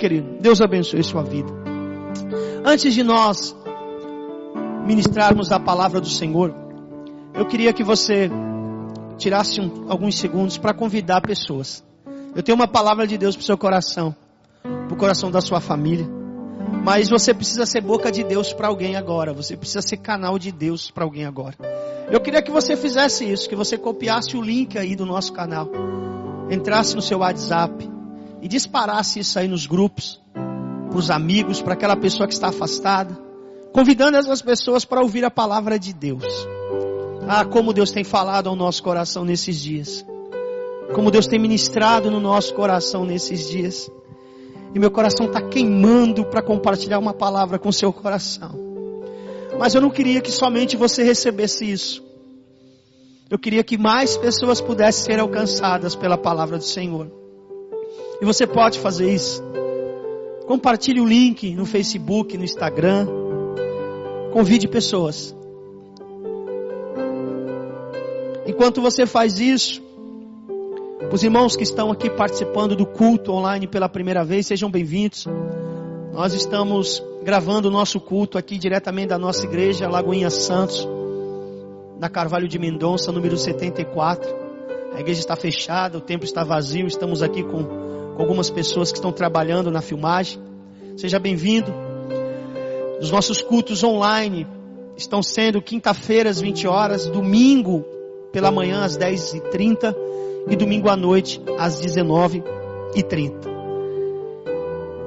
querido. Deus abençoe sua vida. Antes de nós ministrarmos a palavra do Senhor, eu queria que você tirasse um, alguns segundos para convidar pessoas. Eu tenho uma palavra de Deus para o seu coração, para o coração da sua família. Mas você precisa ser boca de Deus para alguém agora. Você precisa ser canal de Deus para alguém agora. Eu queria que você fizesse isso, que você copiasse o link aí do nosso canal, entrasse no seu WhatsApp e disparasse isso aí nos grupos, para os amigos, para aquela pessoa que está afastada, convidando essas pessoas para ouvir a palavra de Deus. Ah, como Deus tem falado ao nosso coração nesses dias. Como Deus tem ministrado no nosso coração nesses dias. E meu coração está queimando para compartilhar uma palavra com seu coração. Mas eu não queria que somente você recebesse isso. Eu queria que mais pessoas pudessem ser alcançadas pela palavra do Senhor. E você pode fazer isso. Compartilhe o link no Facebook, no Instagram. Convide pessoas. Enquanto você faz isso, os irmãos que estão aqui participando do culto online pela primeira vez, sejam bem-vindos. Nós estamos gravando o nosso culto aqui diretamente da nossa igreja, Lagoinha Santos, na Carvalho de Mendonça, número 74. A igreja está fechada, o templo está vazio, estamos aqui com, algumas pessoas que estão trabalhando na filmagem. Seja bem-vindo. Os nossos cultos online estão sendo quinta-feiras, 20 horas, domingo pela manhã às 10h30 e domingo à noite às 19h30.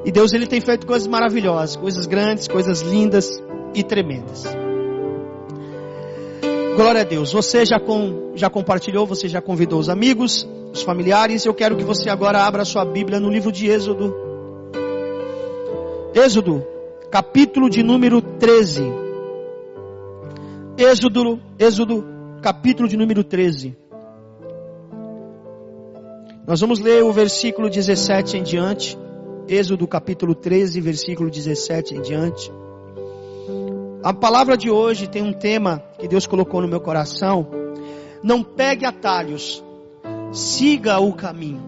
E Deus ele tem feito coisas maravilhosas, coisas grandes, coisas lindas e tremendas. Glória a Deus. Você já, com, já compartilhou, você já convidou os amigos, os familiares. Eu quero que você agora abra sua Bíblia no livro de Êxodo. Êxodo, capítulo de número 13. Êxodo, Êxodo, capítulo de número 13. Nós vamos ler o versículo 17 em diante. Êxodo capítulo 13, versículo 17 em diante. A palavra de hoje tem um tema que Deus colocou no meu coração. Não pegue atalhos, siga o caminho.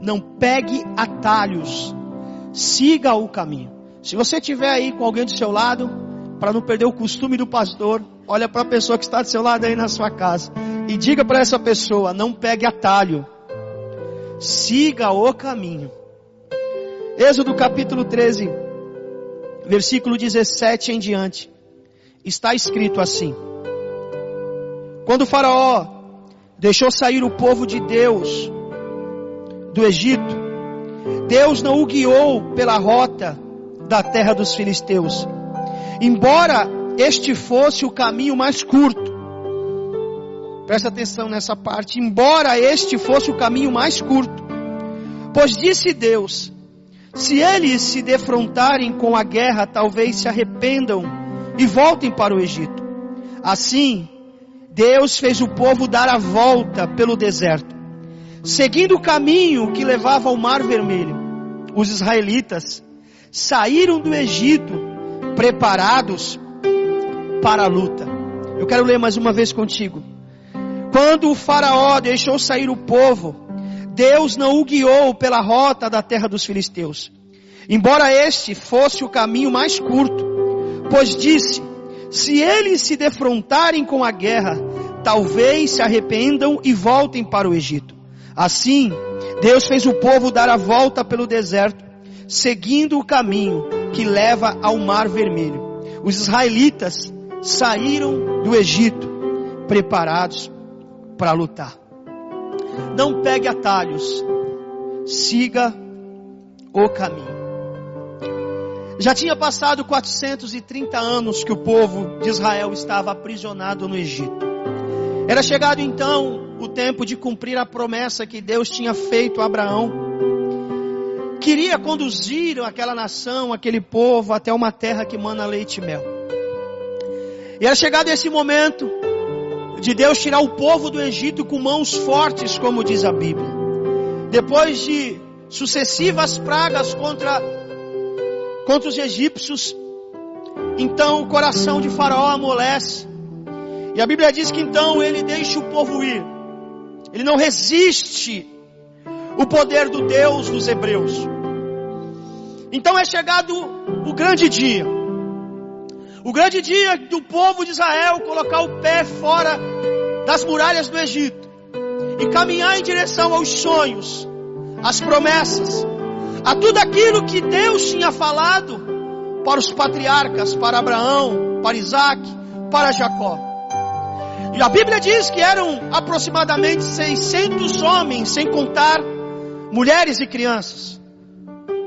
Não pegue atalhos, siga o caminho. Se você estiver aí com alguém do seu lado, para não perder o costume do pastor, olha para a pessoa que está do seu lado aí na sua casa e diga para essa pessoa: não pegue atalho, siga o caminho. Êxodo capítulo 13, versículo 17 em diante, está escrito assim: Quando Faraó deixou sair o povo de Deus do Egito, Deus não o guiou pela rota da terra dos filisteus, embora este fosse o caminho mais curto. Presta atenção nessa parte. Embora este fosse o caminho mais curto, pois disse Deus: se eles se defrontarem com a guerra, talvez se arrependam e voltem para o Egito. Assim, Deus fez o povo dar a volta pelo deserto, seguindo o caminho que levava ao Mar Vermelho. Os israelitas saíram do Egito preparados para a luta. Eu quero ler mais uma vez contigo. Quando o Faraó deixou sair o povo, Deus não o guiou pela rota da terra dos filisteus, embora este fosse o caminho mais curto, pois disse: se eles se defrontarem com a guerra, talvez se arrependam e voltem para o Egito. Assim, Deus fez o povo dar a volta pelo deserto, seguindo o caminho que leva ao Mar Vermelho. Os israelitas saíram do Egito preparados para lutar. Não pegue atalhos, siga o caminho. Já tinha passado 430 anos que o povo de Israel estava aprisionado no Egito. Era chegado então o tempo de cumprir a promessa que Deus tinha feito a Abraão. Queria conduzir aquela nação, aquele povo até uma terra que mana leite e mel. E era chegado esse momento de Deus tirar o povo do Egito com mãos fortes, como diz a Bíblia. Depois de sucessivas pragas contra, contra os egípcios, então o coração de Faraó amolece. E a Bíblia diz que então ele deixa o povo ir. Ele não resiste o poder do Deus dos hebreus. Então é chegado o grande dia. O grande dia do povo de Israel colocar o pé fora das muralhas do Egito e caminhar em direção aos sonhos, às promessas, a tudo aquilo que Deus tinha falado para os patriarcas, para Abraão, para Isaac, para Jacó. E a Bíblia diz que eram aproximadamente 600 homens, sem contar mulheres e crianças.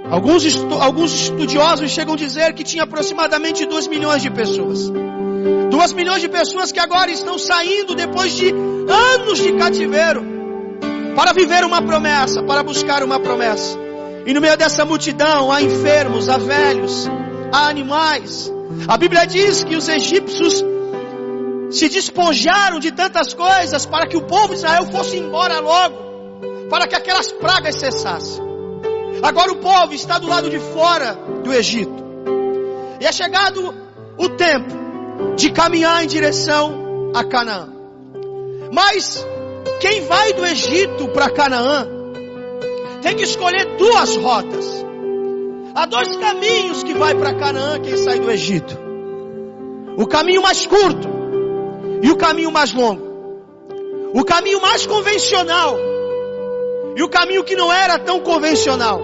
Alguns, estu alguns estudiosos chegam a dizer que tinha aproximadamente 2 milhões de pessoas. 2 milhões de pessoas que agora estão saindo depois de anos de cativeiro para viver uma promessa, para buscar uma promessa. E no meio dessa multidão há enfermos, há velhos, há animais. A Bíblia diz que os egípcios se despojaram de tantas coisas para que o povo de Israel fosse embora logo, para que aquelas pragas cessassem. Agora o povo está do lado de fora do Egito. E é chegado o tempo de caminhar em direção a Canaã. Mas quem vai do Egito para Canaã tem que escolher duas rotas. Há dois caminhos que vai para Canaã quem sai do Egito. O caminho mais curto e o caminho mais longo. O caminho mais convencional e o caminho que não era tão convencional.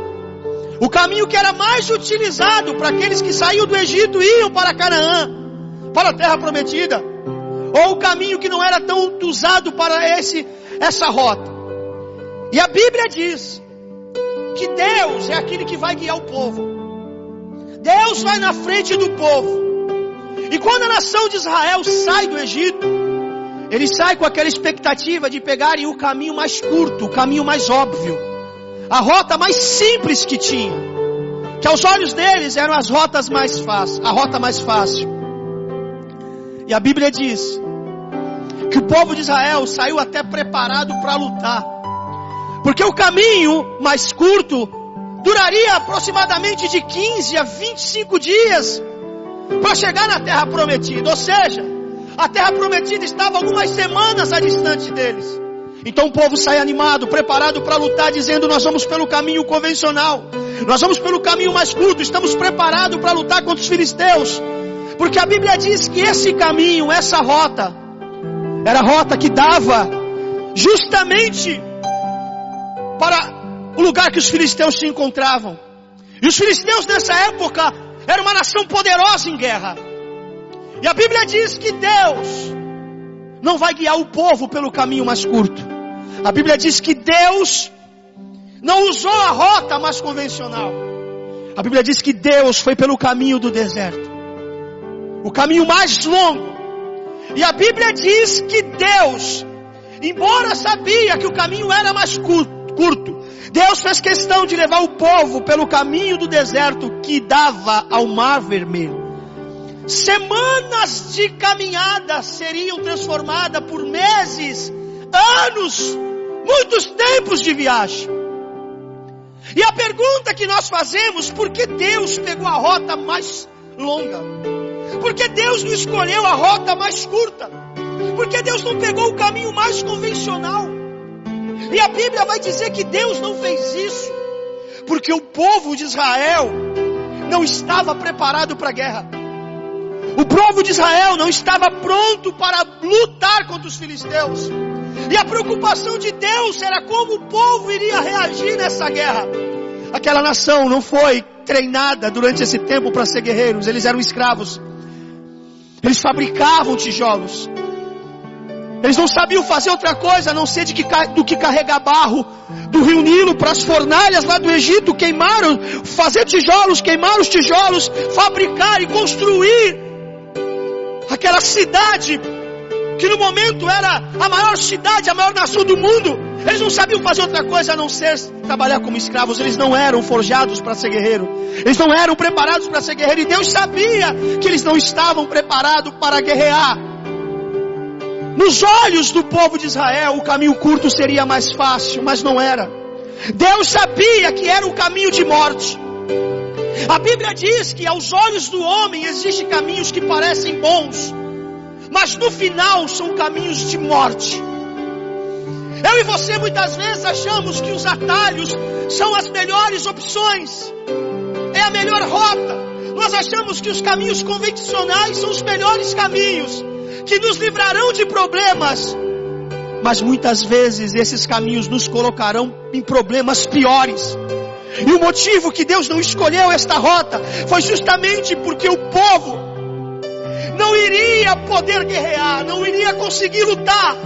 O caminho que era mais utilizado para aqueles que saíam do Egito e iam para Canaã, para a terra prometida. Ou o caminho que não era tão usado para esse, essa rota. E a Bíblia diz que Deus é aquele que vai guiar o povo. Deus vai na frente do povo. E quando a nação de Israel sai do Egito, ele sai com aquela expectativa de pegarem o caminho mais curto, o caminho mais óbvio, a rota mais simples que tinha, que aos olhos deles eram as rotas mais fáceis, a rota mais fácil. E a Bíblia diz que o povo de Israel saiu até preparado para lutar, porque o caminho mais curto duraria aproximadamente de 15 a 25 dias para chegar na terra prometida, ou seja, a terra prometida estava algumas semanas a distante deles. Então o povo sai animado, preparado para lutar, dizendo: Nós vamos pelo caminho convencional, nós vamos pelo caminho mais curto, estamos preparados para lutar contra os filisteus, porque a Bíblia diz que esse caminho, essa rota, era a rota que dava justamente para o lugar que os filisteus se encontravam. E os filisteus nessa época eram uma nação poderosa em guerra. E a Bíblia diz que Deus não vai guiar o povo pelo caminho mais curto. A Bíblia diz que Deus não usou a rota mais convencional. A Bíblia diz que Deus foi pelo caminho do deserto. O caminho mais longo. E a Bíblia diz que Deus, embora sabia que o caminho era mais curto, Deus fez questão de levar o povo pelo caminho do deserto que dava ao mar vermelho. Semanas de caminhada seriam transformadas por meses, anos, muitos tempos de viagem. E a pergunta que nós fazemos, por que Deus pegou a rota mais longa? Por que Deus não escolheu a rota mais curta? Por que Deus não pegou o caminho mais convencional? E a Bíblia vai dizer que Deus não fez isso, porque o povo de Israel não estava preparado para a guerra. O povo de Israel não estava pronto para lutar contra os filisteus. E a preocupação de Deus era como o povo iria reagir nessa guerra. Aquela nação não foi treinada durante esse tempo para ser guerreiros, eles eram escravos. Eles fabricavam tijolos. Eles não sabiam fazer outra coisa a não ser que, do que carregar barro do rio Nilo para as fornalhas lá do Egito, queimaram, fazer tijolos, queimar os tijolos, fabricar e construir aquela cidade que no momento era a maior cidade, a maior nação do mundo. Eles não sabiam fazer outra coisa a não ser trabalhar como escravos. Eles não eram forjados para ser guerreiro. Eles não eram preparados para ser guerreiro. E Deus sabia que eles não estavam preparados para guerrear. Nos olhos do povo de Israel, o caminho curto seria mais fácil, mas não era. Deus sabia que era o caminho de morte. A Bíblia diz que aos olhos do homem existem caminhos que parecem bons, mas no final são caminhos de morte. Eu e você muitas vezes achamos que os atalhos são as melhores opções. É a melhor rota. Nós achamos que os caminhos convencionais são os melhores caminhos, que nos livrarão de problemas. Mas muitas vezes esses caminhos nos colocarão em problemas piores. E o motivo que Deus não escolheu esta rota foi justamente porque o povo não iria poder guerrear, não iria conseguir lutar.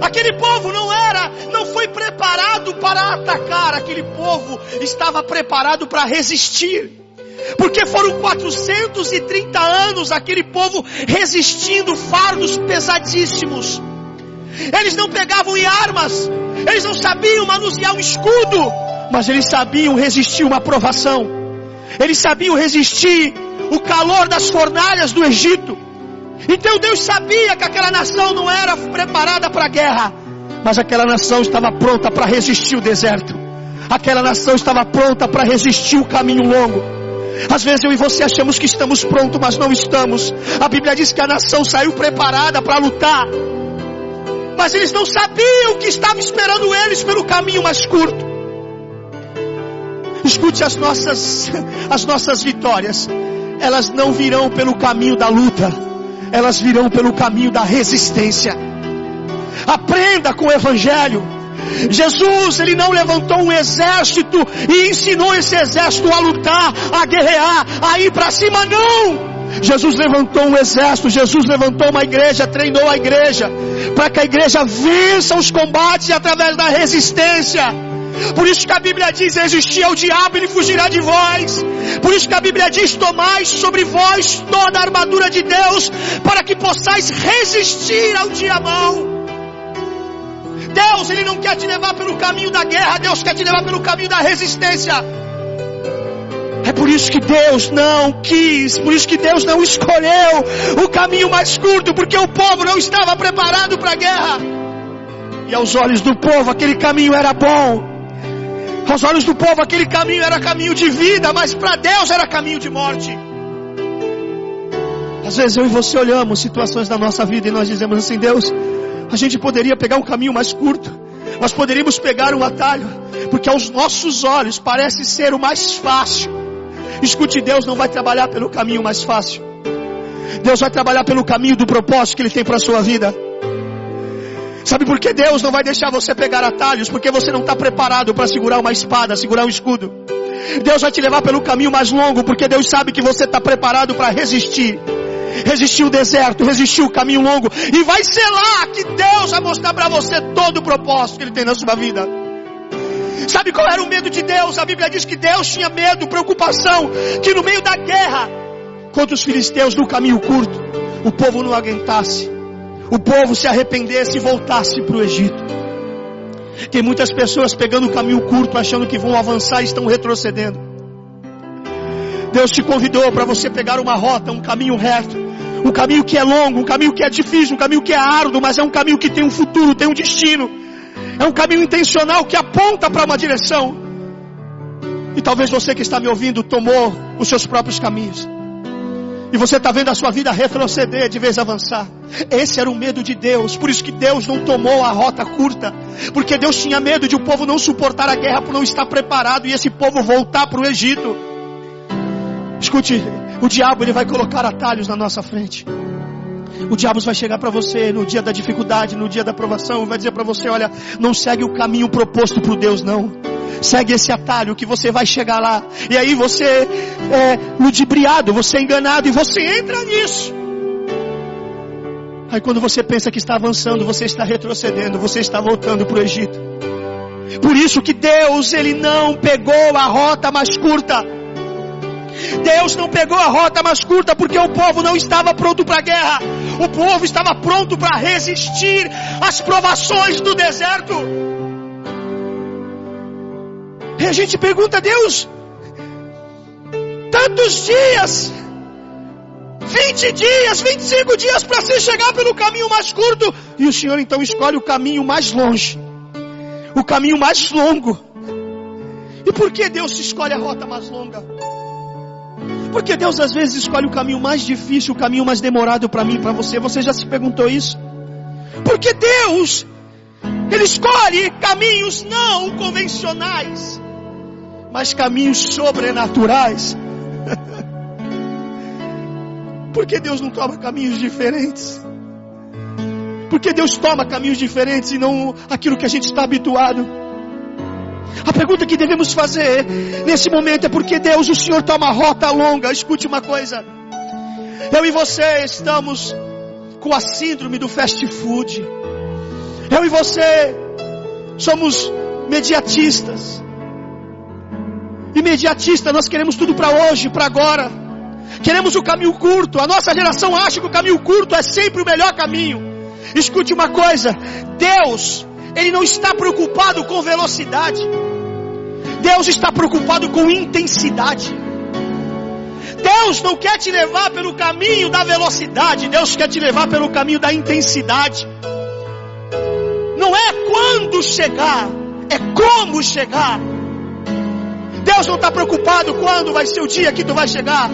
Aquele povo não era, não foi preparado para atacar, aquele povo estava preparado para resistir. Porque foram 430 anos aquele povo resistindo fardos pesadíssimos. Eles não pegavam em armas, eles não sabiam manusear um escudo, mas eles sabiam resistir uma provação. Eles sabiam resistir o calor das fornalhas do Egito. Então Deus sabia que aquela nação não era preparada para a guerra, mas aquela nação estava pronta para resistir o deserto. Aquela nação estava pronta para resistir o caminho longo. Às vezes eu e você achamos que estamos prontos, mas não estamos. A Bíblia diz que a nação saiu preparada para lutar, mas eles não sabiam o que estava esperando eles pelo caminho mais curto. Escute as nossas, as nossas vitórias. Elas não virão pelo caminho da luta, elas virão pelo caminho da resistência. Aprenda com o Evangelho. Jesus, ele não levantou um exército e ensinou esse exército a lutar, a guerrear, a ir para cima, não. Jesus levantou um exército, Jesus levantou uma igreja, treinou a igreja, para que a igreja vença os combates através da resistência. Por isso que a Bíblia diz: resistir ao diabo, ele fugirá de vós. Por isso que a Bíblia diz: tomai sobre vós toda a armadura de Deus, para que possais resistir ao dia mau. Deus, Ele não quer te levar pelo caminho da guerra, Deus quer te levar pelo caminho da resistência. É por isso que Deus não quis, por isso que Deus não escolheu o caminho mais curto, porque o povo não estava preparado para a guerra. E aos olhos do povo aquele caminho era bom. Aos olhos do povo aquele caminho era caminho de vida, mas para Deus era caminho de morte. Às vezes eu e você olhamos situações da nossa vida e nós dizemos assim, Deus, a gente poderia pegar um caminho mais curto. Nós poderíamos pegar um atalho, porque aos nossos olhos parece ser o mais fácil. Escute, Deus não vai trabalhar pelo caminho mais fácil. Deus vai trabalhar pelo caminho do propósito que Ele tem para a sua vida. Sabe por que Deus não vai deixar você pegar atalhos? Porque você não está preparado para segurar uma espada, segurar um escudo. Deus vai te levar pelo caminho mais longo, porque Deus sabe que você está preparado para resistir resistir o deserto, resistir o caminho longo, e vai ser lá que Deus vai mostrar para você todo o propósito que Ele tem na sua vida. Sabe qual era o medo de Deus? A Bíblia diz que Deus tinha medo, preocupação, que no meio da guerra contra os filisteus, no caminho curto, o povo não aguentasse, o povo se arrependesse e voltasse para o Egito. Tem muitas pessoas pegando o caminho curto, achando que vão avançar e estão retrocedendo. Deus te convidou para você pegar uma rota, um caminho reto, um caminho que é longo, um caminho que é difícil, um caminho que é árduo, mas é um caminho que tem um futuro, tem um destino. É um caminho intencional que aponta para uma direção. E talvez você que está me ouvindo tomou os seus próprios caminhos. E você está vendo a sua vida retroceder de vez avançar. Esse era o medo de Deus. Por isso que Deus não tomou a rota curta. Porque Deus tinha medo de o povo não suportar a guerra por não estar preparado e esse povo voltar para o Egito. Escute, o diabo ele vai colocar atalhos na nossa frente. O diabo vai chegar para você no dia da dificuldade, no dia da provação, vai dizer para você, olha, não segue o caminho proposto por Deus não. Segue esse atalho que você vai chegar lá. E aí você é ludibriado, você é enganado e você entra nisso. Aí quando você pensa que está avançando, você está retrocedendo, você está voltando para o Egito. Por isso que Deus, Ele não pegou a rota mais curta. Deus não pegou a rota mais curta porque o povo não estava pronto para a guerra. O povo estava pronto para resistir às provações do deserto. E a gente pergunta a Deus, tantos dias, 20 dias, 25 dias para se chegar pelo caminho mais curto, e o Senhor então escolhe o caminho mais longe, o caminho mais longo. E por que Deus escolhe a rota mais longa? Porque Deus às vezes escolhe o caminho mais difícil, o caminho mais demorado para mim, para você. Você já se perguntou isso? Porque Deus, Ele escolhe caminhos não convencionais. Mas caminhos sobrenaturais. Por que Deus não toma caminhos diferentes? Por que Deus toma caminhos diferentes e não aquilo que a gente está habituado? A pergunta que devemos fazer nesse momento é porque Deus, o Senhor, toma rota longa. Escute uma coisa. Eu e você estamos com a síndrome do fast food. Eu e você somos mediatistas. Imediatista, nós queremos tudo para hoje, para agora. Queremos o caminho curto. A nossa geração acha que o caminho curto é sempre o melhor caminho. Escute uma coisa: Deus, Ele não está preocupado com velocidade. Deus está preocupado com intensidade. Deus não quer te levar pelo caminho da velocidade, Deus quer te levar pelo caminho da intensidade. Não é quando chegar, é como chegar. Deus não está preocupado quando vai ser o dia que tu vai chegar,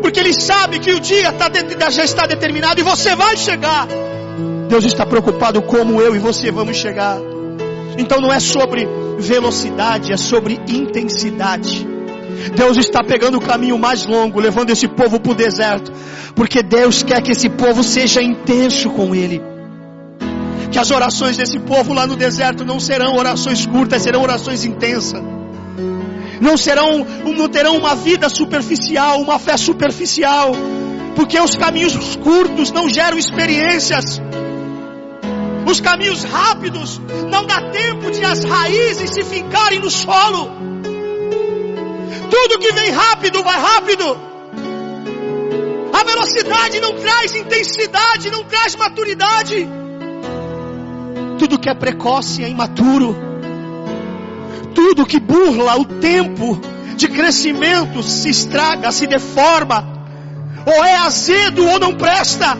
porque Ele sabe que o dia tá já está determinado e você vai chegar. Deus está preocupado como eu e você vamos chegar. Então não é sobre velocidade, é sobre intensidade. Deus está pegando o caminho mais longo, levando esse povo para o deserto, porque Deus quer que esse povo seja intenso com Ele. Que as orações desse povo lá no deserto não serão orações curtas, serão orações intensas. Não serão, não terão uma vida superficial, uma fé superficial, porque os caminhos curtos não geram experiências. Os caminhos rápidos não dá tempo de as raízes se fincarem no solo. Tudo que vem rápido vai rápido. A velocidade não traz intensidade, não traz maturidade. Tudo que é precoce é imaturo. Tudo que burla o tempo de crescimento se estraga, se deforma, ou é azedo ou não presta.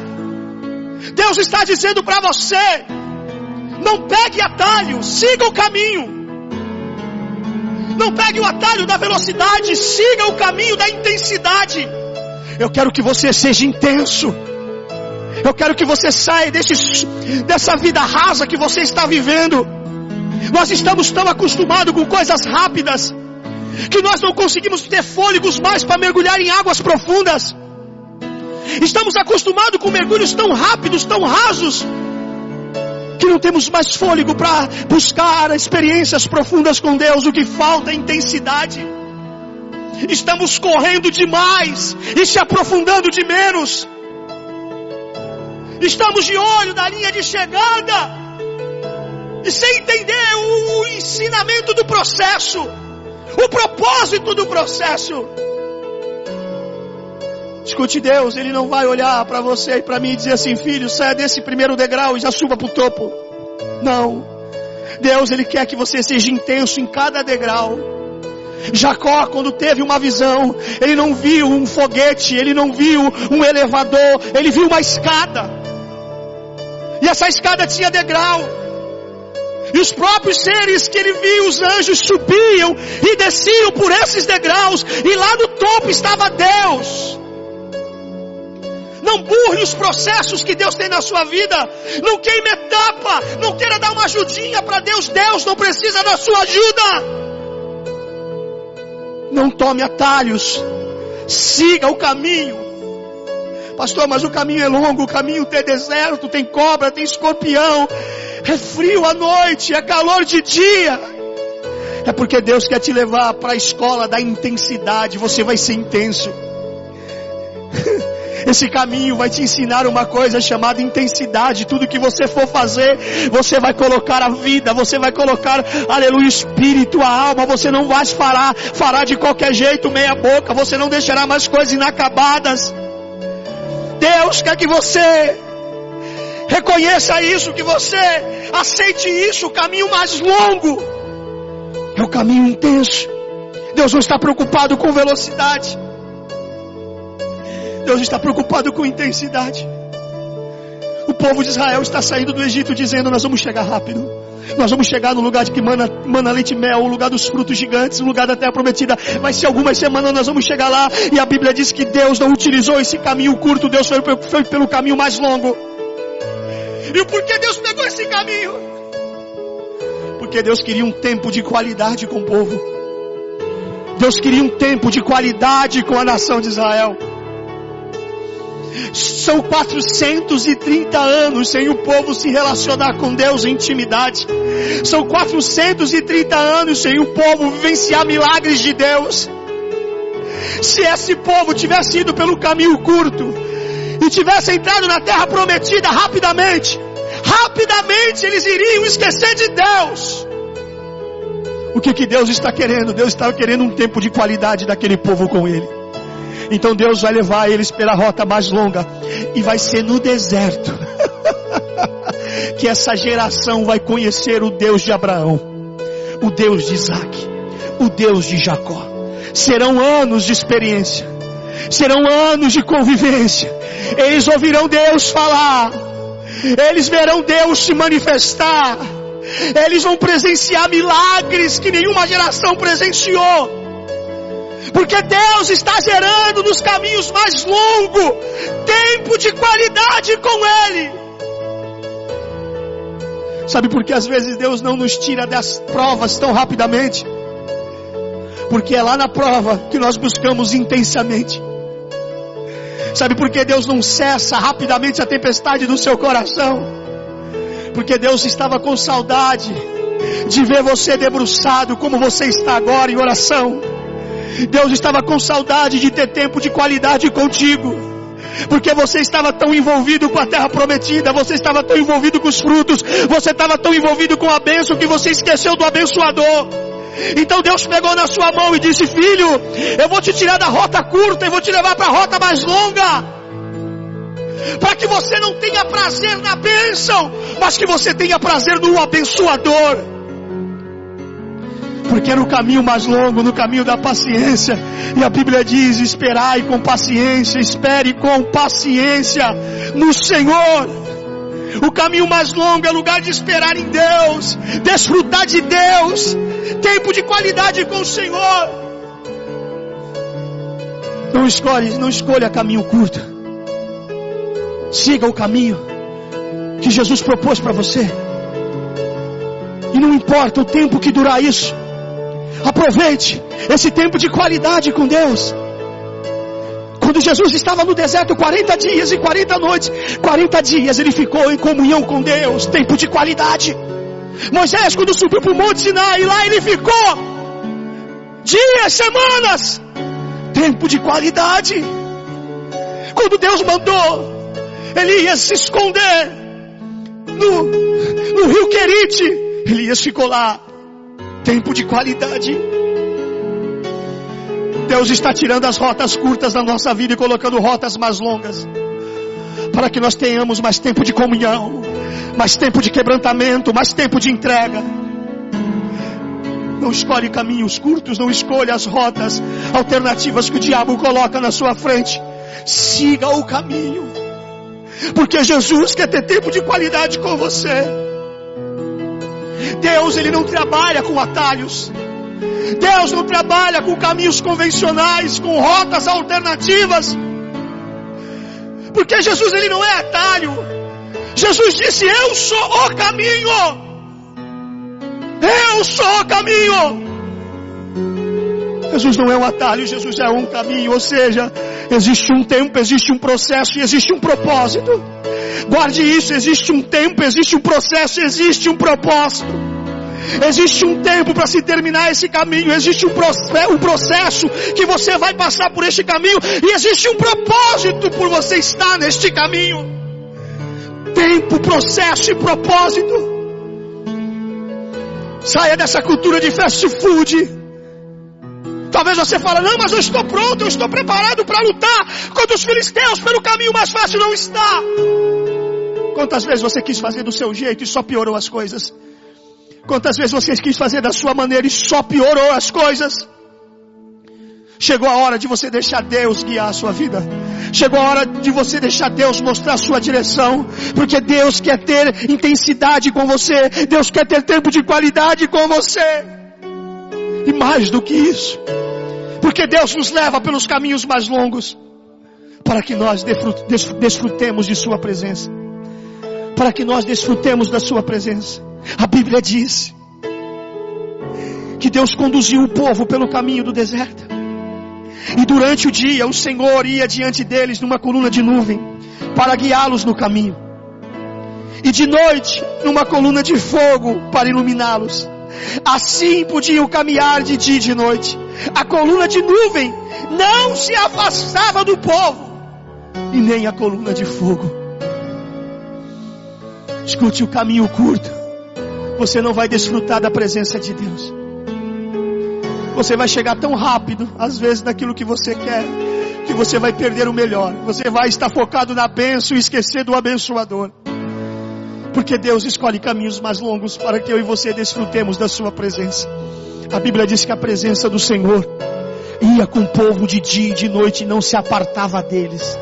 Deus está dizendo para você: não pegue atalho, siga o caminho. Não pegue o atalho da velocidade, siga o caminho da intensidade. Eu quero que você seja intenso. Eu quero que você saia desse, dessa vida rasa que você está vivendo. Nós estamos tão acostumados com coisas rápidas que nós não conseguimos ter fôlegos mais para mergulhar em águas profundas. Estamos acostumados com mergulhos tão rápidos, tão rasos, que não temos mais fôlego para buscar experiências profundas com Deus. O que falta é intensidade. Estamos correndo demais e se aprofundando de menos. Estamos de olho na linha de chegada e sem entender o, o ensinamento do processo, o propósito do processo. Escute Deus, Ele não vai olhar para você e para mim e dizer assim, filho, saia desse primeiro degrau e já suba para o topo. Não. Deus, Ele quer que você seja intenso em cada degrau. Jacó, quando teve uma visão, ele não viu um foguete, ele não viu um elevador, ele viu uma escada. E essa escada tinha degrau. E os próprios seres que ele viu, os anjos subiam e desciam por esses degraus, e lá no topo estava Deus. Não burle os processos que Deus tem na sua vida. Não queime etapa. Não queira dar uma ajudinha para Deus. Deus não precisa da sua ajuda. Não tome atalhos. Siga o caminho. Pastor, mas o caminho é longo, o caminho tem deserto, tem cobra, tem escorpião, é frio à noite, é calor de dia. É porque Deus quer te levar para a escola da intensidade, você vai ser intenso. Esse caminho vai te ensinar uma coisa chamada intensidade. Tudo que você for fazer, você vai colocar a vida, você vai colocar, aleluia, o espírito, a alma. Você não vai fará, fará de qualquer jeito, meia boca. Você não deixará mais coisas inacabadas. Deus quer que você reconheça isso, que você aceite isso. O caminho mais longo é o caminho intenso. Deus não está preocupado com velocidade. Deus está preocupado com intensidade. O povo de Israel está saindo do Egito dizendo: Nós vamos chegar rápido. Nós vamos chegar no lugar de que mana, mana leite e mel, o lugar dos frutos gigantes, o lugar da terra prometida. Vai ser algumas semanas nós vamos chegar lá. E a Bíblia diz que Deus não utilizou esse caminho curto, Deus foi, foi pelo caminho mais longo. E por que Deus pegou esse caminho? Porque Deus queria um tempo de qualidade com o povo. Deus queria um tempo de qualidade com a nação de Israel. São 430 anos sem o povo se relacionar com Deus em intimidade. São 430 anos sem o povo vivenciar milagres de Deus. Se esse povo tivesse ido pelo caminho curto e tivesse entrado na terra prometida rapidamente, rapidamente eles iriam esquecer de Deus. O que que Deus está querendo? Deus está querendo um tempo de qualidade daquele povo com Ele. Então Deus vai levar eles pela rota mais longa e vai ser no deserto que essa geração vai conhecer o Deus de Abraão, o Deus de Isaac, o Deus de Jacó. Serão anos de experiência, serão anos de convivência. Eles ouvirão Deus falar, eles verão Deus se manifestar, eles vão presenciar milagres que nenhuma geração presenciou. Porque Deus está gerando nos caminhos mais longos tempo de qualidade com Ele. Sabe por que às vezes Deus não nos tira das provas tão rapidamente? Porque é lá na prova que nós buscamos intensamente. Sabe por que Deus não cessa rapidamente a tempestade do seu coração? Porque Deus estava com saudade de ver você debruçado como você está agora em oração Deus estava com saudade de ter tempo de qualidade contigo. Porque você estava tão envolvido com a terra prometida, você estava tão envolvido com os frutos, você estava tão envolvido com a bênção que você esqueceu do abençoador. Então Deus pegou na sua mão e disse: Filho, eu vou te tirar da rota curta e vou te levar para a rota mais longa. Para que você não tenha prazer na bênção, mas que você tenha prazer no abençoador porque era o caminho mais longo, no caminho da paciência. E a Bíblia diz: esperai com paciência, espere com paciência no Senhor. O caminho mais longo é lugar de esperar em Deus, desfrutar de Deus, tempo de qualidade com o Senhor. Não escolhe, não escolha caminho curto. Siga o caminho que Jesus propôs para você. E não importa o tempo que durar isso. Aproveite esse tempo de qualidade com Deus. Quando Jesus estava no deserto 40 dias e 40 noites, 40 dias ele ficou em comunhão com Deus, tempo de qualidade. Moisés, quando subiu para o Monte Sinai, lá ele ficou dias, semanas, tempo de qualidade. Quando Deus mandou Elias se esconder no, no rio Querite, Elias ficou lá tempo de qualidade. Deus está tirando as rotas curtas da nossa vida e colocando rotas mais longas. Para que nós tenhamos mais tempo de comunhão, mais tempo de quebrantamento, mais tempo de entrega. Não escolhe caminhos curtos, não escolha as rotas alternativas que o diabo coloca na sua frente. Siga o caminho. Porque Jesus quer ter tempo de qualidade com você. Deus ele não trabalha com atalhos. Deus não trabalha com caminhos convencionais, com rotas alternativas. Porque Jesus ele não é atalho. Jesus disse: "Eu sou o caminho". Eu sou o caminho. Jesus não é um atalho, Jesus é um caminho, ou seja, existe um tempo, existe um processo e existe um propósito. Guarde isso, existe um tempo, existe um processo, existe um propósito. Existe um tempo para se terminar esse caminho, existe um, um processo que você vai passar por este caminho, e existe um propósito por você estar neste caminho. Tempo, processo e propósito. Saia dessa cultura de fast food. Talvez você fale, não, mas eu estou pronto, eu estou preparado para lutar contra os filisteus pelo caminho mais fácil não está. Quantas vezes você quis fazer do seu jeito e só piorou as coisas? Quantas vezes você quis fazer da sua maneira e só piorou as coisas? Chegou a hora de você deixar Deus guiar a sua vida. Chegou a hora de você deixar Deus mostrar a sua direção. Porque Deus quer ter intensidade com você. Deus quer ter tempo de qualidade com você. E mais do que isso. Porque Deus nos leva pelos caminhos mais longos. Para que nós desfrutemos de Sua presença. Para que nós desfrutemos da Sua presença. A Bíblia diz que Deus conduziu o povo pelo caminho do deserto. E durante o dia o Senhor ia diante deles numa coluna de nuvem para guiá-los no caminho. E de noite numa coluna de fogo para iluminá-los. Assim podiam caminhar de dia e de noite. A coluna de nuvem não se afastava do povo, e nem a coluna de fogo. Escute o caminho curto. Você não vai desfrutar da presença de Deus. Você vai chegar tão rápido, às vezes, naquilo que você quer, que você vai perder o melhor. Você vai estar focado na bênção e esquecer do abençoador. Porque Deus escolhe caminhos mais longos para que eu e você desfrutemos da Sua presença. A Bíblia diz que a presença do Senhor ia com o povo de dia e de noite e não se apartava deles.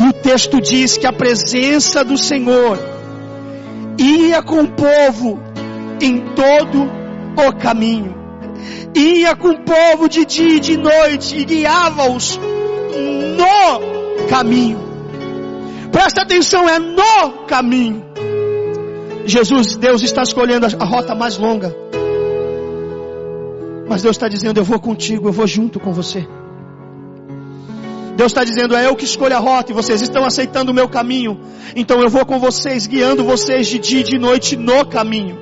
E o texto diz que a presença do Senhor ia com o povo em todo o caminho ia com o povo de dia e de noite e guiava-os no caminho. Presta atenção, é no caminho. Jesus, Deus está escolhendo a rota mais longa. Mas Deus está dizendo: Eu vou contigo, eu vou junto com você. Deus está dizendo: É eu que escolho a rota e vocês estão aceitando o meu caminho. Então eu vou com vocês, guiando vocês de dia e de noite no caminho.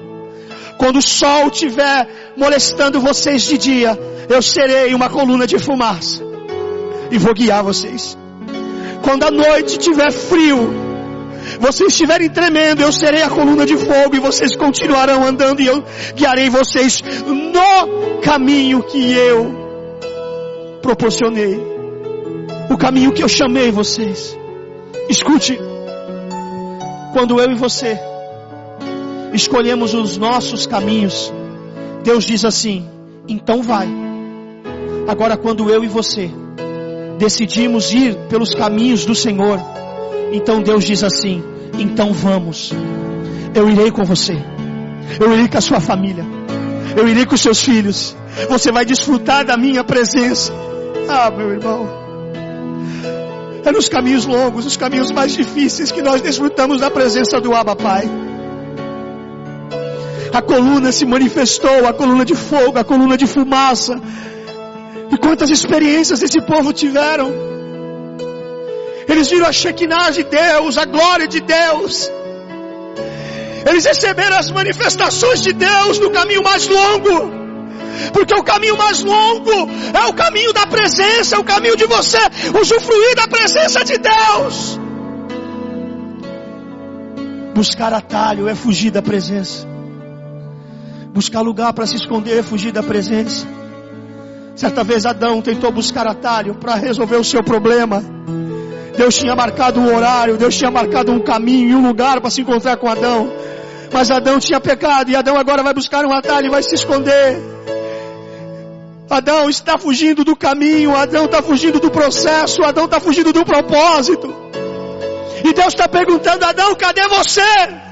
Quando o sol estiver molestando vocês de dia, eu serei uma coluna de fumaça e vou guiar vocês. Quando a noite tiver frio, vocês estiverem tremendo, eu serei a coluna de fogo e vocês continuarão andando e eu guiarei vocês no caminho que eu proporcionei. O caminho que eu chamei vocês. Escute, quando eu e você escolhemos os nossos caminhos, Deus diz assim: então vai. Agora, quando eu e você decidimos ir pelos caminhos do Senhor, então Deus diz assim: então vamos. Eu irei com você. Eu irei com a sua família. Eu irei com os seus filhos. Você vai desfrutar da minha presença. Ah, meu irmão. É nos caminhos longos, os caminhos mais difíceis que nós desfrutamos da presença do Abba Pai a coluna se manifestou, a coluna de fogo, a coluna de fumaça. E quantas experiências esse povo tiveram. Eles viram a Shekinah de Deus, a glória de Deus. Eles receberam as manifestações de Deus no caminho mais longo. Porque o caminho mais longo é o caminho da presença, é o caminho de você usufruir da presença de Deus. Buscar atalho é fugir da presença buscar lugar para se esconder, fugir da presença. Certa vez Adão tentou buscar atalho para resolver o seu problema. Deus tinha marcado um horário, Deus tinha marcado um caminho e um lugar para se encontrar com Adão. Mas Adão tinha pecado e Adão agora vai buscar um atalho e vai se esconder. Adão está fugindo do caminho, Adão está fugindo do processo, Adão está fugindo do propósito. E Deus está perguntando: Adão, cadê você?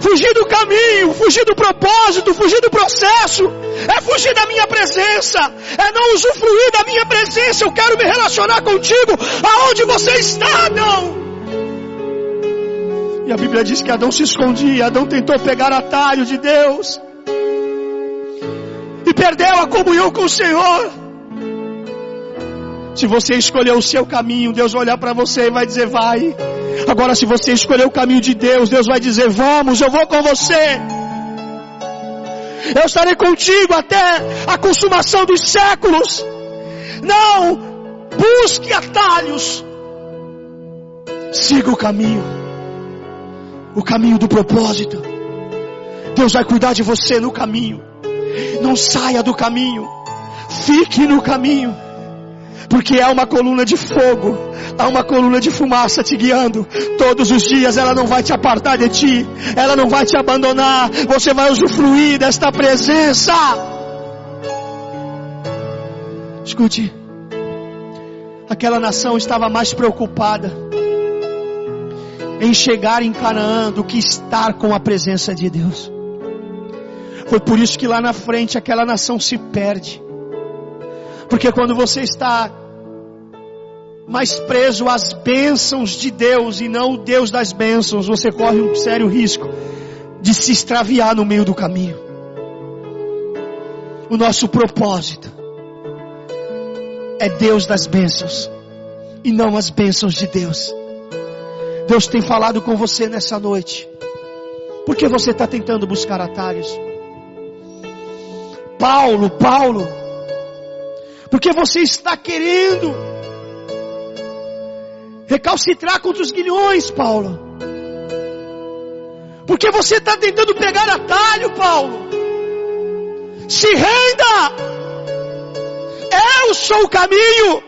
Fugir do caminho, fugir do propósito, fugir do processo, é fugir da minha presença, é não usufruir da minha presença. Eu quero me relacionar contigo aonde você está, Adão. E a Bíblia diz que Adão se escondia, Adão tentou pegar atalho de Deus e perdeu a comunhão com o Senhor. Se você escolher o seu caminho, Deus vai olhar para você e vai dizer: vai. Agora, se você escolher o caminho de Deus, Deus vai dizer: Vamos, eu vou com você. Eu estarei contigo até a consumação dos séculos. Não busque atalhos. Siga o caminho. O caminho do propósito. Deus vai cuidar de você no caminho. Não saia do caminho. Fique no caminho porque há uma coluna de fogo, há uma coluna de fumaça te guiando. Todos os dias ela não vai te apartar de ti, ela não vai te abandonar. Você vai usufruir desta presença. Escute, aquela nação estava mais preocupada em chegar em Canaã do que estar com a presença de Deus. Foi por isso que lá na frente aquela nação se perde. Porque quando você está mais preso às bênçãos de Deus e não o Deus das bênçãos, você corre um sério risco de se extraviar no meio do caminho. O nosso propósito é Deus das bênçãos e não as bênçãos de Deus. Deus tem falado com você nessa noite. Por que você está tentando buscar atalhos? Paulo, Paulo, porque você está querendo recalcitrar contra os guilhões, Paulo. Porque você está tentando pegar atalho, Paulo. Se renda! Eu sou o caminho,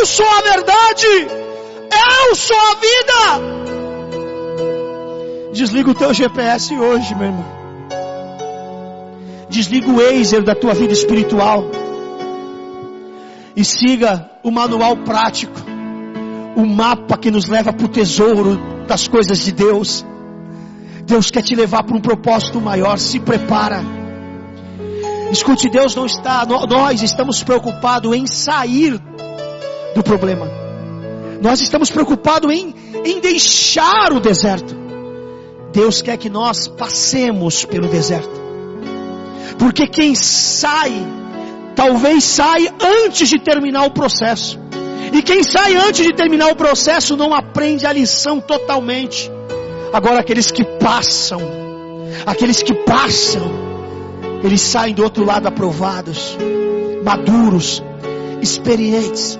eu sou a verdade, eu sou a vida. Desliga o teu GPS hoje, meu irmão. Desliga o Waze da tua vida espiritual. E siga o manual prático. O mapa que nos leva para o tesouro das coisas de Deus. Deus quer te levar para um propósito maior. Se prepara. Escute, Deus não está, nós estamos preocupados em sair do problema. Nós estamos preocupados em, em deixar o deserto. Deus quer que nós passemos pelo deserto. Porque quem sai, talvez sai antes de terminar o processo. E quem sai antes de terminar o processo não aprende a lição totalmente. Agora aqueles que passam, aqueles que passam, eles saem do outro lado aprovados, maduros, experientes.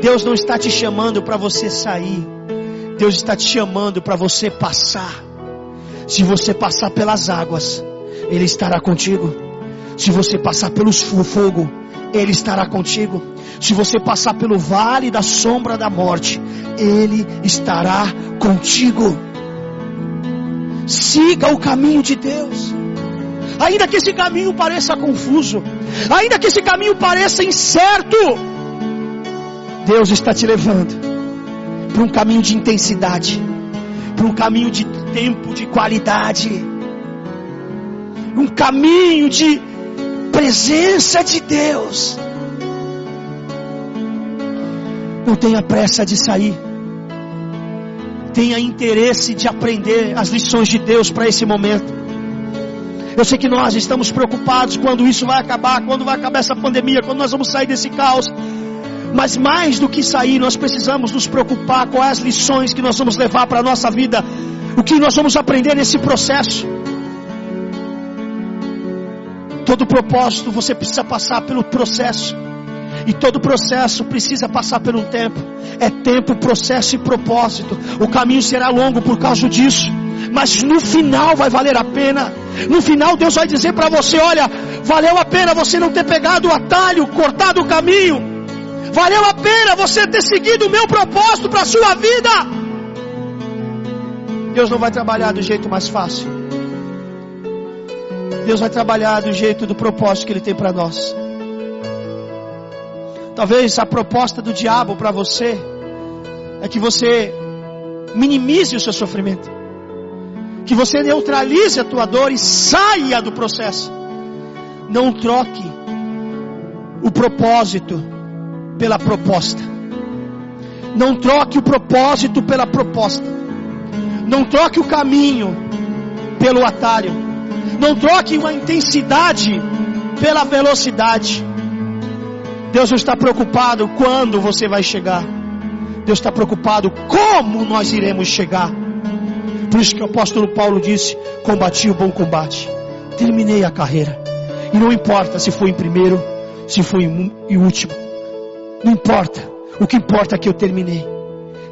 Deus não está te chamando para você sair. Deus está te chamando para você passar. Se você passar pelas águas, Ele estará contigo. Se você passar pelo fogo, Ele estará contigo. Se você passar pelo vale da sombra da morte, Ele estará contigo. Siga o caminho de Deus. Ainda que esse caminho pareça confuso, ainda que esse caminho pareça incerto, Deus está te levando para um caminho de intensidade, para um caminho de tempo de qualidade, um caminho de presença de Deus. Não tenha pressa de sair. Tenha interesse de aprender as lições de Deus para esse momento. Eu sei que nós estamos preocupados quando isso vai acabar, quando vai acabar essa pandemia, quando nós vamos sair desse caos. Mas mais do que sair, nós precisamos nos preocupar com as lições que nós vamos levar para a nossa vida o que nós vamos aprender nesse processo? Todo propósito você precisa passar pelo processo. E todo processo precisa passar por um tempo. É tempo, processo e propósito. O caminho será longo por causa disso. Mas no final vai valer a pena. No final Deus vai dizer para você: olha, valeu a pena você não ter pegado o atalho, cortado o caminho. Valeu a pena você ter seguido o meu propósito para a sua vida. Deus não vai trabalhar do jeito mais fácil. Deus vai trabalhar do jeito do propósito que Ele tem para nós. Talvez a proposta do diabo para você é que você minimize o seu sofrimento, que você neutralize a tua dor e saia do processo. Não troque o propósito pela proposta. Não troque o propósito pela proposta. Não troque o caminho pelo atalho. Não troque uma intensidade pela velocidade. Deus não está preocupado quando você vai chegar. Deus está preocupado como nós iremos chegar. Por isso que o apóstolo Paulo disse: Combati o bom combate, terminei a carreira. E não importa se foi em primeiro, se foi em último. Não importa. O que importa é que eu terminei.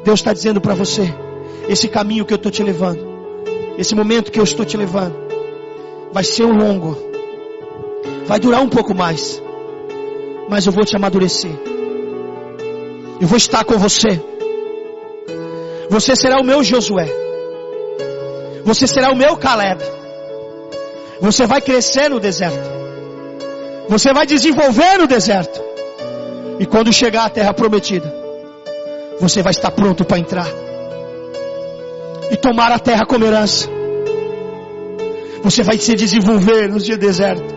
Deus está dizendo para você: esse caminho que eu estou te levando, esse momento que eu estou te levando, vai ser um longo, vai durar um pouco mais, mas eu vou te amadurecer. Eu vou estar com você. Você será o meu Josué. Você será o meu Caleb. Você vai crescer no deserto. Você vai desenvolver no deserto. E quando chegar à terra prometida, você vai estar pronto para entrar e tomar a terra como herança. Você vai se desenvolver nos dias deserto.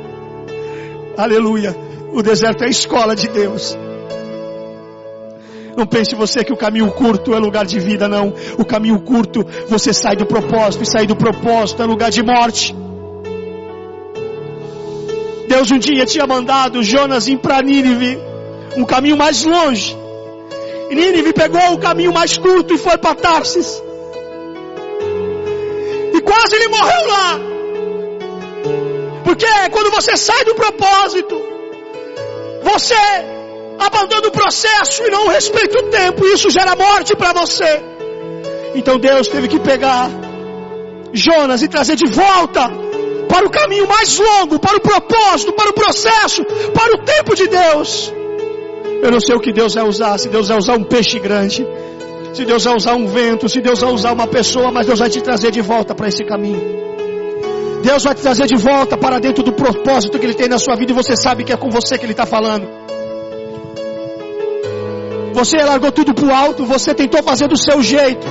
Aleluia. O deserto é a escola de Deus. Não pense você que o caminho curto é lugar de vida, não. O caminho curto, você sai do propósito, e sair do propósito é lugar de morte. Deus um dia tinha mandado Jonas ir para Nínive, um caminho mais longe. E Nínive pegou o caminho mais curto e foi para Tarsis. E quase ele morreu lá. Porque quando você sai do propósito, você abandona o processo e não respeita o tempo, e isso gera morte para você. Então Deus teve que pegar Jonas e trazer de volta para o caminho mais longo, para o propósito, para o processo, para o tempo de Deus. Eu não sei o que Deus vai usar, se Deus vai usar um peixe grande, se Deus vai usar um vento, se Deus vai usar uma pessoa, mas Deus vai te trazer de volta para esse caminho. Deus vai te trazer de volta para dentro do propósito que Ele tem na sua vida e você sabe que é com você que Ele está falando. Você largou tudo para o alto, você tentou fazer do seu jeito,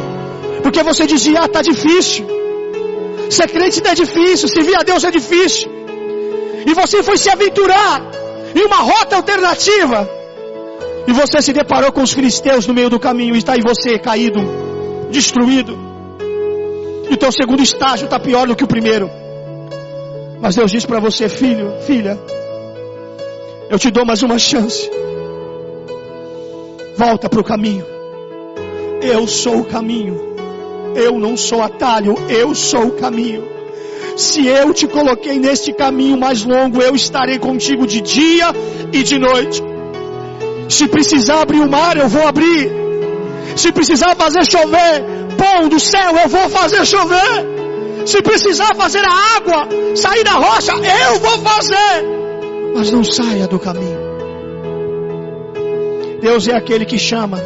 porque você dizia, ah, está difícil. Ser crente não é difícil, servir a Deus é difícil. E você foi se aventurar em uma rota alternativa. E você se deparou com os filisteus no meio do caminho. E está aí você caído, destruído. E o teu segundo estágio está pior do que o primeiro. Mas Deus diz para você, filho, filha, eu te dou mais uma chance. Volta para o caminho. Eu sou o caminho. Eu não sou atalho, eu sou o caminho. Se eu te coloquei neste caminho mais longo, eu estarei contigo de dia e de noite. Se precisar abrir o mar, eu vou abrir. Se precisar fazer chover pão do céu, eu vou fazer chover. Se precisar fazer a água sair da rocha, eu vou fazer. Mas não saia do caminho. Deus é aquele que chama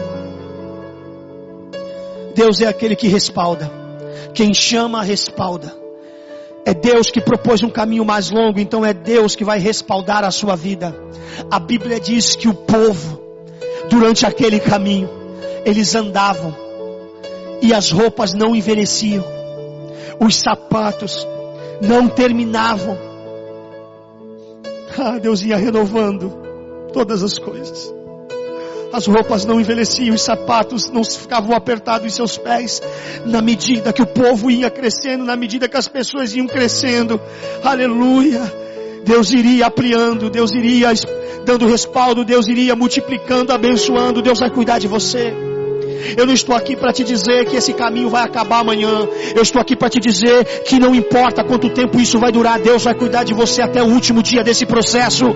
Deus é aquele que respalda. Quem chama, respalda. É Deus que propôs um caminho mais longo, então é Deus que vai respaldar a sua vida. A Bíblia diz que o povo, durante aquele caminho, eles andavam e as roupas não envelheciam, os sapatos não terminavam. Ah, Deus ia renovando todas as coisas. As roupas não envelheciam, os sapatos não ficavam apertados em seus pés. Na medida que o povo ia crescendo, na medida que as pessoas iam crescendo, aleluia. Deus iria ampliando, Deus iria dando respaldo, Deus iria multiplicando, abençoando, Deus vai cuidar de você. Eu não estou aqui para te dizer que esse caminho vai acabar amanhã. Eu estou aqui para te dizer que não importa quanto tempo isso vai durar, Deus vai cuidar de você até o último dia desse processo.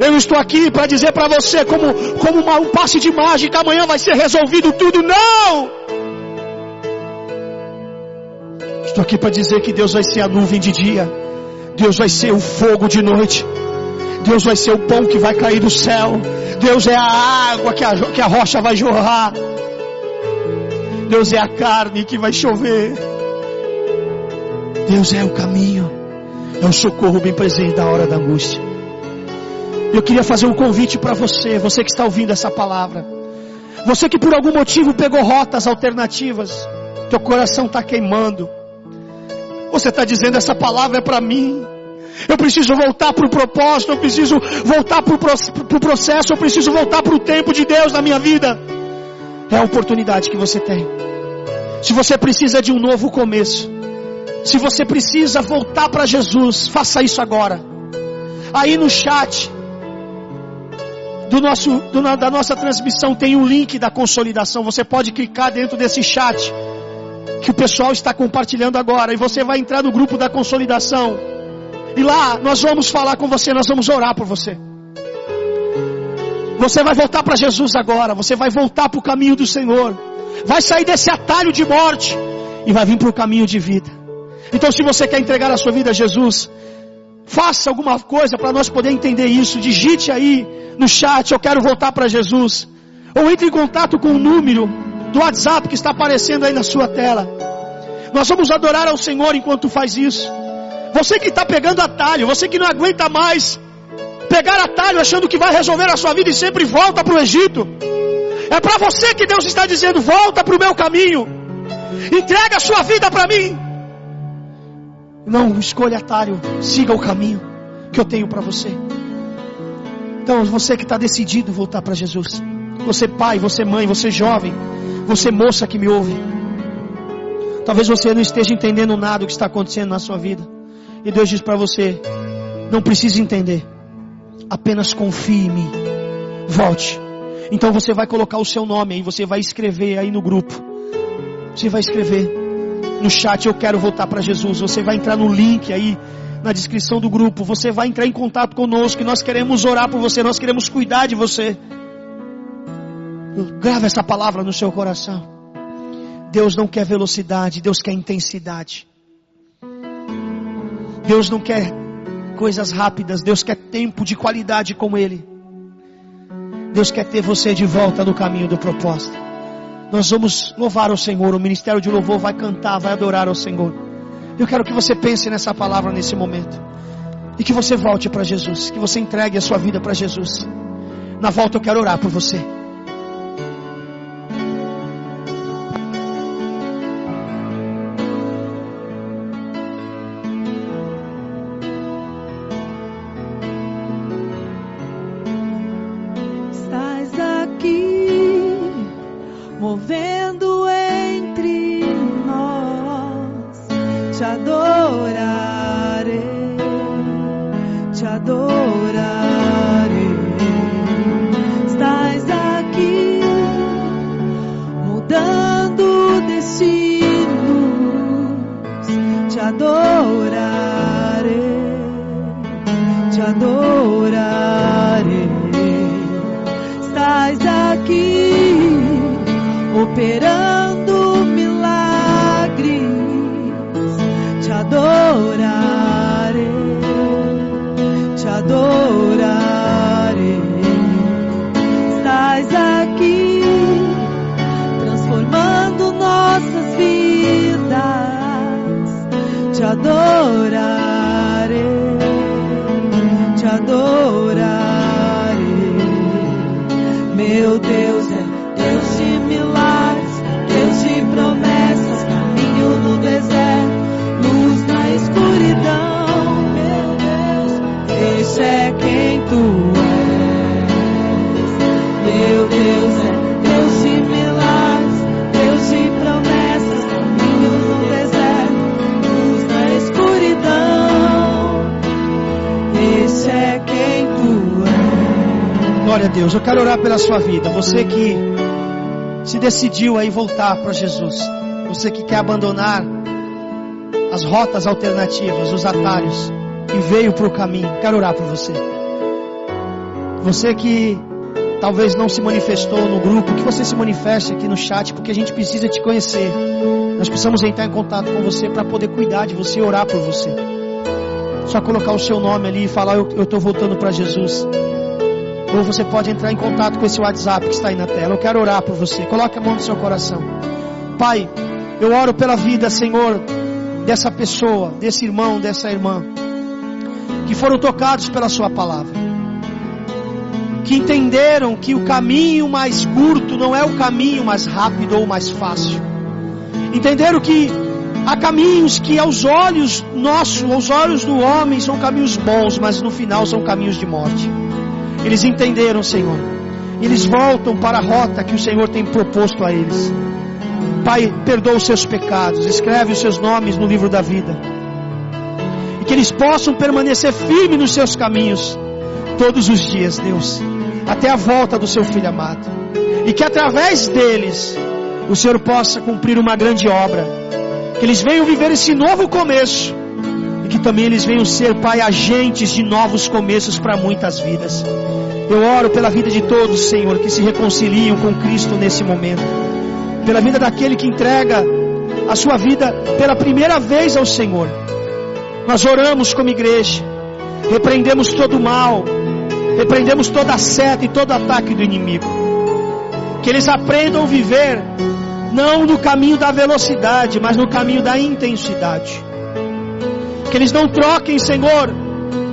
Eu estou aqui para dizer para você, como, como uma, um passe de mágica, amanhã vai ser resolvido tudo. Não! Estou aqui para dizer que Deus vai ser a nuvem de dia, Deus vai ser o fogo de noite, Deus vai ser o pão que vai cair do céu, Deus é a água que a, que a rocha vai jorrar, Deus é a carne que vai chover, Deus é o caminho, é o socorro bem presente da hora da angústia. Eu queria fazer um convite para você, você que está ouvindo essa palavra. Você que por algum motivo pegou rotas alternativas, teu coração está queimando. Você está dizendo essa palavra é para mim. Eu preciso voltar para o propósito, eu preciso voltar para o processo, eu preciso voltar para o tempo de Deus na minha vida. É a oportunidade que você tem. Se você precisa de um novo começo, se você precisa voltar para Jesus, faça isso agora. Aí no chat, do nosso, do, da nossa transmissão tem o um link da consolidação. Você pode clicar dentro desse chat que o pessoal está compartilhando agora e você vai entrar no grupo da consolidação. E lá nós vamos falar com você, nós vamos orar por você. Você vai voltar para Jesus agora, você vai voltar para o caminho do Senhor. Vai sair desse atalho de morte e vai vir para o caminho de vida. Então, se você quer entregar a sua vida a Jesus, faça alguma coisa para nós poder entender isso. Digite aí no chat, eu quero voltar para Jesus. Ou entre em contato com o número do WhatsApp que está aparecendo aí na sua tela. Nós vamos adorar ao Senhor enquanto faz isso. Você que está pegando atalho, você que não aguenta mais pegar atalho achando que vai resolver a sua vida e sempre volta para o Egito. É para você que Deus está dizendo: volta para o meu caminho, entrega a sua vida para mim. Não escolha atalho, siga o caminho que eu tenho para você. Então, você que está decidido voltar para Jesus, você pai, você mãe, você jovem, você moça que me ouve, talvez você não esteja entendendo nada do que está acontecendo na sua vida, e Deus diz para você: Não precisa entender. Apenas confie em mim. Volte. Então você vai colocar o seu nome aí, você vai escrever aí no grupo. Você vai escrever no chat, eu quero voltar para Jesus. Você vai entrar no link aí na descrição do grupo. Você vai entrar em contato conosco. Nós queremos orar por você. Nós queremos cuidar de você. Grava essa palavra no seu coração. Deus não quer velocidade. Deus quer intensidade. Deus não quer coisas rápidas. Deus quer tempo de qualidade com Ele. Deus quer ter você de volta no caminho do propósito. Nós vamos louvar o Senhor. O ministério de louvor vai cantar, vai adorar ao Senhor. Eu quero que você pense nessa palavra nesse momento. E que você volte para Jesus. Que você entregue a sua vida para Jesus. Na volta eu quero orar por você. Deus, eu quero orar pela sua vida. Você que se decidiu aí voltar para Jesus. Você que quer abandonar as rotas alternativas, os atalhos e veio para o caminho. Quero orar por você. Você que talvez não se manifestou no grupo, que você se manifeste aqui no chat, porque a gente precisa te conhecer. Nós precisamos entrar em contato com você para poder cuidar de você e orar por você. Só colocar o seu nome ali e falar: Eu estou voltando para Jesus. Ou você pode entrar em contato com esse WhatsApp que está aí na tela. Eu quero orar por você. Coloque a mão no seu coração. Pai, eu oro pela vida, Senhor, dessa pessoa, desse irmão, dessa irmã, que foram tocados pela Sua palavra, que entenderam que o caminho mais curto não é o caminho mais rápido ou mais fácil, entenderam que há caminhos que aos olhos nossos, aos olhos do homem, são caminhos bons, mas no final são caminhos de morte. Eles entenderam, Senhor. Eles voltam para a rota que o Senhor tem proposto a eles. Pai, perdoa os seus pecados, escreve os seus nomes no livro da vida. E que eles possam permanecer firmes nos seus caminhos todos os dias, Deus, até a volta do seu filho amado. E que através deles o Senhor possa cumprir uma grande obra. Que eles venham viver esse novo começo. Que também eles venham ser, Pai, agentes de novos começos para muitas vidas. Eu oro pela vida de todos, Senhor, que se reconciliam com Cristo nesse momento. Pela vida daquele que entrega a sua vida pela primeira vez ao Senhor. Nós oramos como igreja, repreendemos todo o mal, repreendemos toda a seta e todo ataque do inimigo. Que eles aprendam a viver não no caminho da velocidade, mas no caminho da intensidade. Que eles não troquem, Senhor,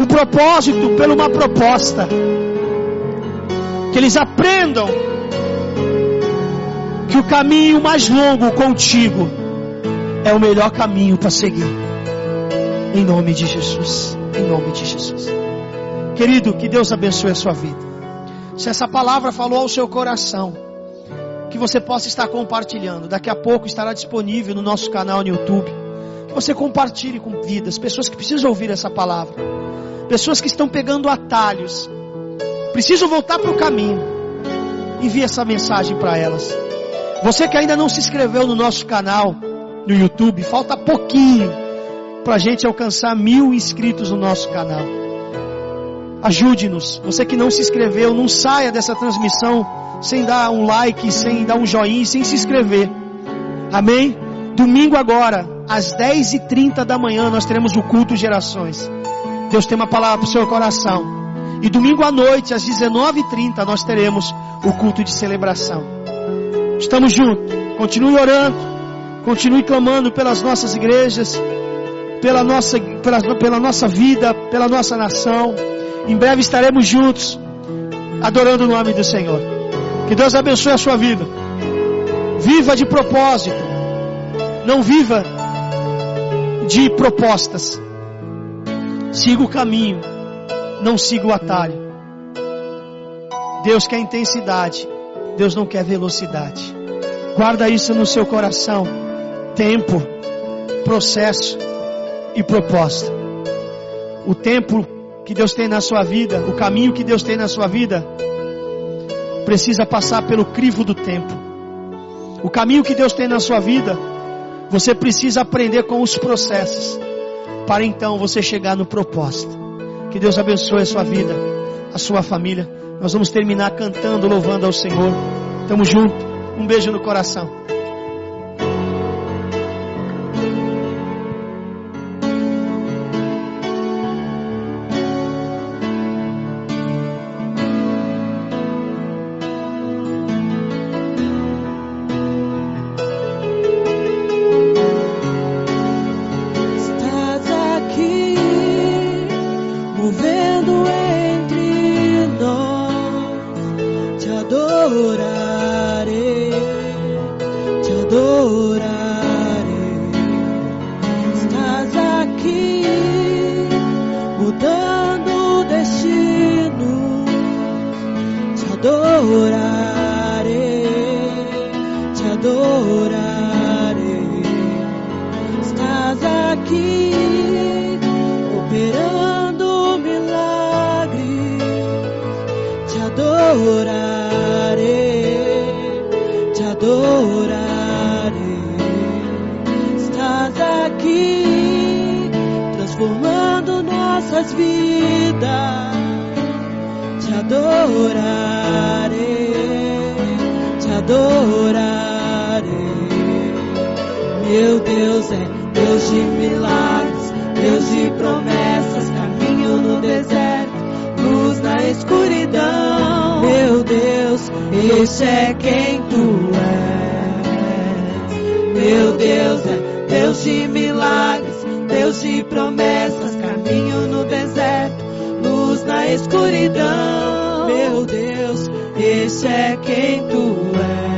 o propósito por uma proposta que eles aprendam que o caminho mais longo contigo é o melhor caminho para seguir. Em nome de Jesus. Em nome de Jesus. Querido, que Deus abençoe a sua vida. Se essa palavra falou ao seu coração, que você possa estar compartilhando. Daqui a pouco estará disponível no nosso canal no YouTube. Que você compartilhe com vidas, pessoas que precisam ouvir essa palavra. pessoas que estão pegando atalhos, precisam voltar para o caminho. Envie essa mensagem para elas. Você que ainda não se inscreveu no nosso canal no YouTube, falta pouquinho para a gente alcançar mil inscritos no nosso canal. Ajude-nos. Você que não se inscreveu, não saia dessa transmissão sem dar um like, sem dar um joinha, sem se inscrever. Amém? Domingo agora, às 10h30 da manhã, nós teremos o culto Gerações. Deus tem uma palavra para o seu coração. E domingo à noite, às 19h30, nós teremos o culto de celebração. Estamos juntos. Continue orando. Continue clamando pelas nossas igrejas, pela nossa, pela, pela nossa vida, pela nossa nação. Em breve estaremos juntos, adorando o nome do Senhor. Que Deus abençoe a sua vida. Viva de propósito. Não viva de propostas. Siga o caminho. Não siga o atalho. Deus quer intensidade. Deus não quer velocidade. Guarda isso no seu coração. Tempo, processo e proposta. O tempo que Deus tem na sua vida, o caminho que Deus tem na sua vida, precisa passar pelo crivo do tempo. O caminho que Deus tem na sua vida, você precisa aprender com os processos, para então você chegar no propósito. Que Deus abençoe a sua vida, a sua família. Nós vamos terminar cantando, louvando ao Senhor. Tamo junto. Um beijo no coração. aqui, mudando o destino, te adorarei, te adorarei. Estás aqui, operando milagres, te adorarei. outras vidas. Te adorarei, te adorarei. Meu Deus é Deus de milagres, Deus de promessas, caminho no deserto, luz na escuridão. Meu Deus, este é quem tu és. Meu Deus é Deus de milagres, Deus de promessas escuridão. Meu Deus, esse é quem tu és.